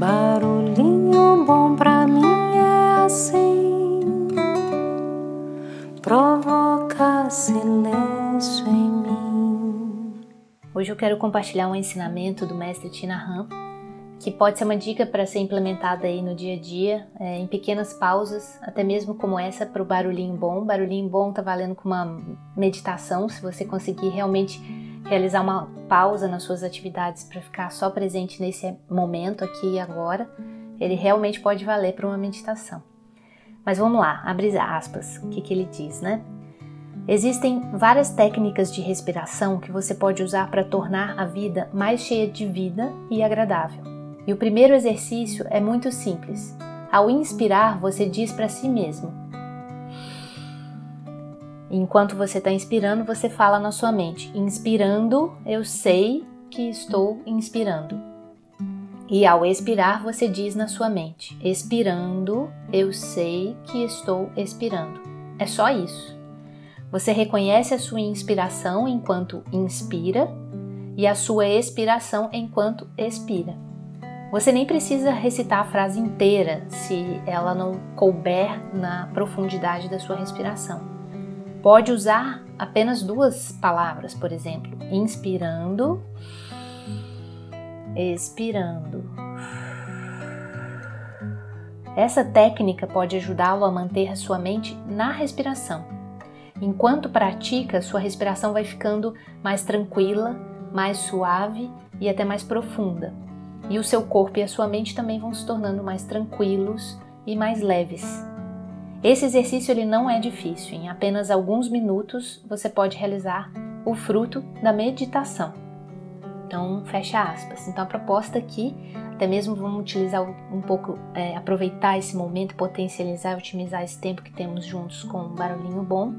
Barulhinho bom pra mim é assim, provoca silêncio em mim. Hoje eu quero compartilhar um ensinamento do mestre Tina Han, que pode ser uma dica para ser implementada aí no dia a dia, é, em pequenas pausas, até mesmo como essa para o barulhinho bom. Barulhinho bom tá valendo com uma meditação, se você conseguir realmente realizar uma pausa nas suas atividades para ficar só presente nesse momento aqui e agora, ele realmente pode valer para uma meditação. Mas vamos lá, abre aspas, o que, que ele diz, né? Existem várias técnicas de respiração que você pode usar para tornar a vida mais cheia de vida e agradável. E o primeiro exercício é muito simples. Ao inspirar, você diz para si mesmo: Enquanto você está inspirando, você fala na sua mente: inspirando, eu sei que estou inspirando. E ao expirar, você diz na sua mente: expirando, eu sei que estou expirando. É só isso. Você reconhece a sua inspiração enquanto inspira e a sua expiração enquanto expira. Você nem precisa recitar a frase inteira se ela não couber na profundidade da sua respiração. Pode usar apenas duas palavras, por exemplo, inspirando, expirando. Essa técnica pode ajudá-lo a manter a sua mente na respiração. Enquanto pratica, sua respiração vai ficando mais tranquila, mais suave e até mais profunda. E o seu corpo e a sua mente também vão se tornando mais tranquilos e mais leves. Esse exercício ele não é difícil, em apenas alguns minutos você pode realizar o fruto da meditação. Então, fecha aspas. Então, a proposta aqui, até mesmo vamos utilizar um pouco, é, aproveitar esse momento, potencializar, otimizar esse tempo que temos juntos com um barulhinho bom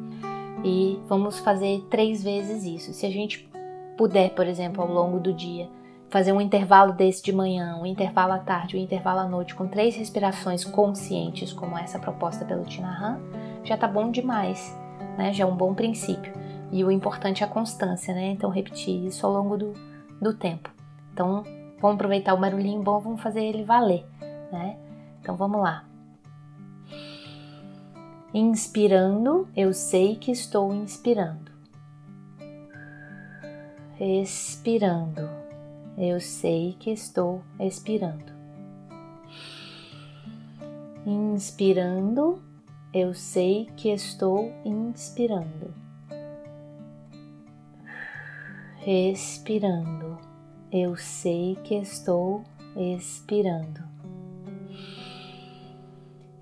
e vamos fazer três vezes isso. Se a gente puder, por exemplo, ao longo do dia, fazer um intervalo desse de manhã, um intervalo à tarde, um intervalo à noite, com três respirações conscientes, como essa proposta pelo Tinahan, já tá bom demais, né? Já é um bom princípio. E o importante é a constância, né? Então, repetir isso ao longo do, do tempo. Então, vamos aproveitar o barulhinho bom, vamos fazer ele valer, né? Então, vamos lá. Inspirando, eu sei que estou inspirando. Expirando eu sei que estou expirando. Inspirando, eu sei que estou inspirando. Respirando, eu sei que estou expirando.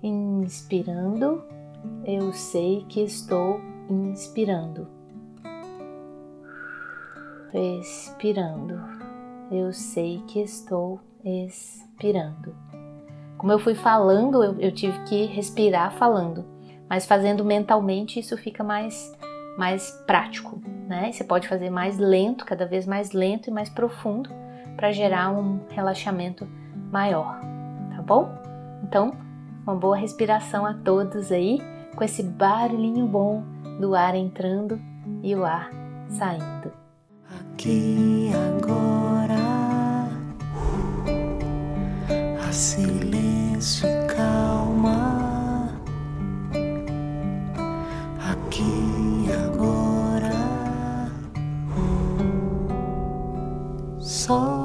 Inspirando, eu sei que estou inspirando. Respirando eu sei que estou expirando. Como eu fui falando, eu, eu tive que respirar falando, mas fazendo mentalmente isso fica mais mais prático, né? Você pode fazer mais lento, cada vez mais lento e mais profundo para gerar um relaxamento maior, tá bom? Então, uma boa respiração a todos aí, com esse barulhinho bom do ar entrando e o ar saindo. Aqui agora silêncio e calma aqui agora. Só